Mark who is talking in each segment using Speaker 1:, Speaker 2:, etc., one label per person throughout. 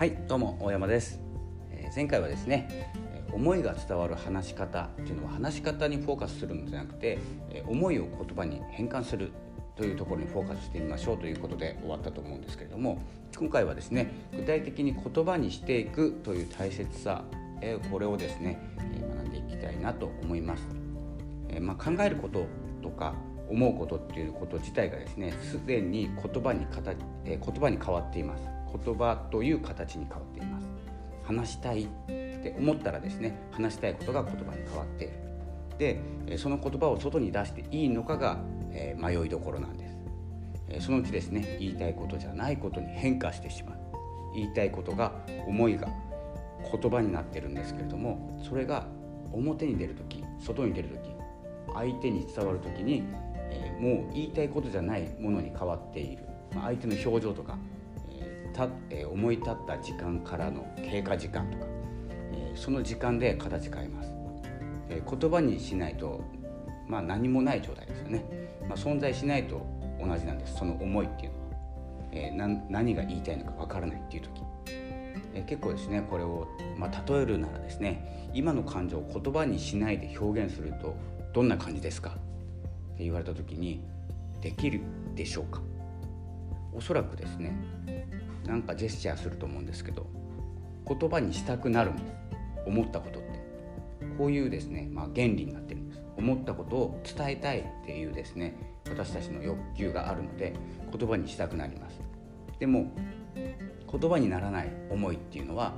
Speaker 1: はいどうも大山です、えー、前回はですね思いが伝わる話し方っていうのは話し方にフォーカスするのではなくて思いを言葉に変換するというところにフォーカスしてみましょうということで終わったと思うんですけれども今回はですね具体的に言葉にしていくという大切さこれをですね学んでいきたいなと思います。まあ、考えることとか思うことっていうこと自体がですねすでに言葉に、言葉に変わっています言葉という形に変わっています。話したいって思ったらですね話したいことが言葉に変わっている。でその言葉を外に出していいのかが、え迷いどころなんです。そのうちですね言いたいことじゃないことに変化してしまう。言いたいことが思いが言葉になってるんですけれどもそれが表に出る時外に出る時相手に伝わる時にえ、もう言いたいことじゃないものに変わっている、ま、相手の表情とか、たえ、思い立った時間からの経過時間とか、え、その時間で形変えます、え、言葉にしないと、まあ、何もない状態ですよね、まあ、存在しないと同じなんです。その思いっていうのは、え、何が言いたいのかわからないっていう時。え結構ですねこれを、まあ、例えるならですね今の感情を言葉にしないで表現するとどんな感じですか？って言われた時にできるでしょうか？おそらくですねなんかジェスチャーすると思うんですけど言葉にしたくなるんです思ったことって。こういうですね、まあ、原理になってるんです。思ったことを伝えたいっていうですね私たちの欲求があるので言葉にしたくなります。でも言葉にならない思いっていうのは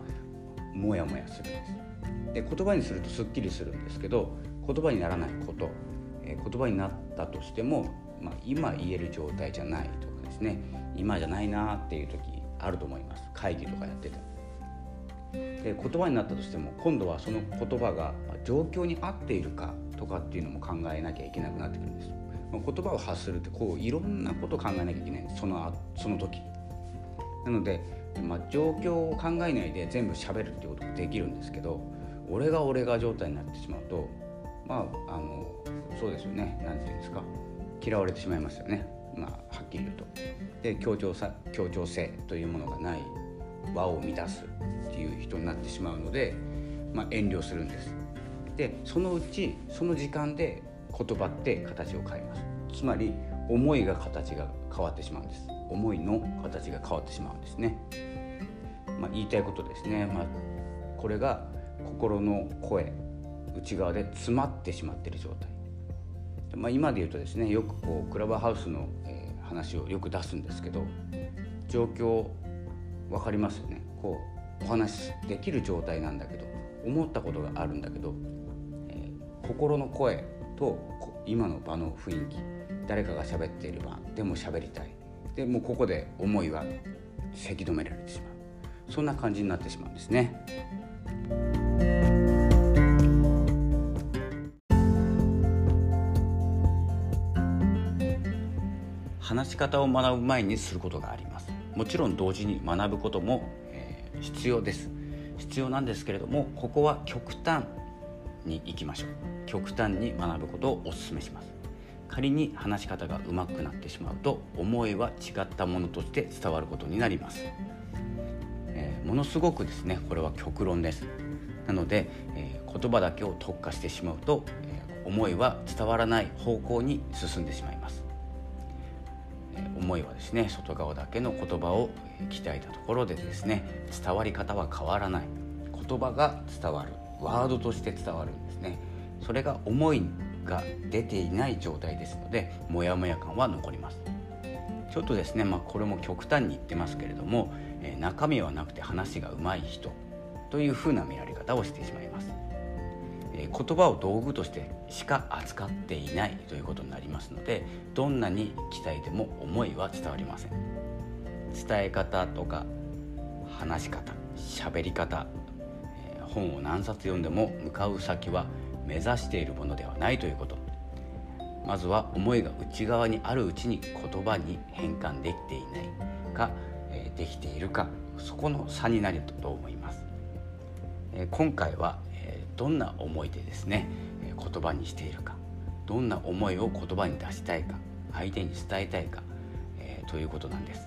Speaker 1: モヤモヤするんです。で言葉にするとすっきりするんですけど言葉にならないことえ言葉になったとしても、まあ、今言える状態じゃないとかですね今じゃないなっていう時あると思います。会議とかやっててで言葉になったとしても今度はその言葉が状況に合っているかとかっていうのも考えなきゃいけなくなってくるんです。ま、言葉を発するってこういろんなことを考えなきゃいけない。そのその時。なので、まあ、状況を考えないで全部喋るっていうこともできるんですけど俺が俺が状態になってしまうとまああのそうですよね。何て言うんですか。嫌われてしまいますよね。まあはっきり言うと。で協調さ協調性というものがない和を乱すっていう人になってしまうので、まあ、遠慮するんです。でそのうちその時間で言葉って形を変えます。つまり思いが形が変わってしまうんです。思いの形が変わってしまうんですね、まあ、言いたいことですね、まあ、これが心の声内側で詰まってしまっている状態。まあ、今で言うとですねよくこうクラブハウスの、えー、話をよく出すんですけど状況分かりますよね。こうお話できる状態なんだけど思ったことがあるんだけど、えー、心の声と今の場の雰囲気誰かが喋っている場でも喋りたい。でもうここで思いはせき止められてしまう。そんな感じになってしまうんですね。話し方を学ぶ前にすることがあります。もちろん同時に学ぶことも、えー、必要です。必要なんですけれどもここは極端に行きましょう。極端に学ぶことをお勧めします。仮に話し方が上手くなってしまうと思いは違ったものとして伝わることになります、えー、ものすごくですねこれは極論です。なので、えー、言葉だけを特化してしまうと、えー、思いは伝わらない方向に進んでしまいます。思いはですね外側だけの言葉を鍛えたところでですね伝わり方は変わらない言葉が伝わるワードとして伝わるんですね。それが思いが出ていない状態ですのでモヤモヤ感は残ります。ちょっとですねまあこれも極端に言ってますけれども、え中身はなくて話が上手い人というふうな見られ方をしてしまいます。言葉を道具としてしか扱っていないということになりますのでどんなに鍛えても思いは伝わりません。伝え方とか話し方喋り方、本を何冊読んでも向かう先は目指しているものではないということ。まずは思いが内側にあるうちに言葉に変換できていないか、できているかそこの差になると思います、今回はどんな思いでですね言葉にしているかどんな思いを言葉に出したいか相手に伝えたいか、えー、ということなんです。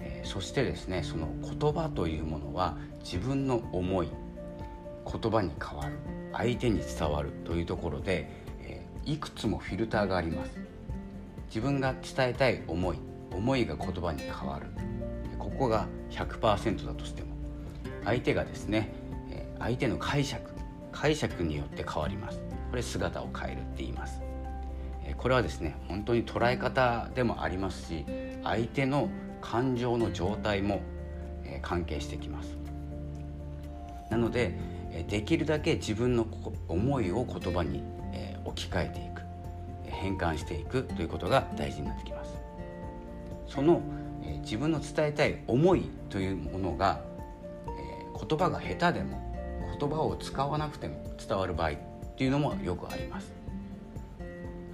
Speaker 1: えー、そしてですねその言葉というものは自分の思い言葉に変わる相手に伝わるというところで、えー、いくつもフィルターがあります。自分が伝えたい思い思いが言葉に変わる。ここが100%だとしても相手がですね相手の解釈解釈によって変わります。これ姿を変えるって言います。これはですね本当に捉え方でもありますし相手の感情の状態も関係してきます。なのでできるだけ自分の思いを言葉に置き換えていく変換していくということが大事になってきます。その自分の伝えたい思いというものが言葉が下手でも言葉を使わなくても伝わる場合っていうのもよくあります。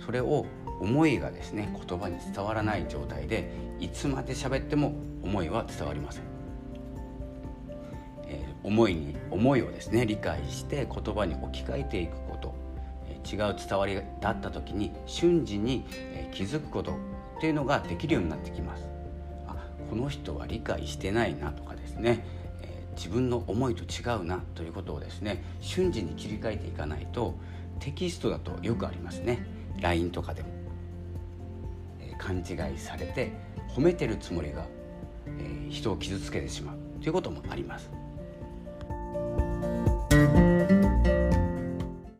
Speaker 1: それを思いがですね言葉に伝わらない状態でいつまで喋っても思いは伝わりません、えー、思いに思いをですね理解して言葉に置き換えていくこと、えー、違う伝わりだった時に瞬時に、えー、気づくことっていうのができるようになってきます。あこの人は理解してないなとかですね。自分の思いと違うなということをですね瞬時に切り替えていかないとテキストだとよくありますね。LINE とかでも、えー、勘違いされて褒めてるつもりが、えー、人を傷つけてしまうということもあります。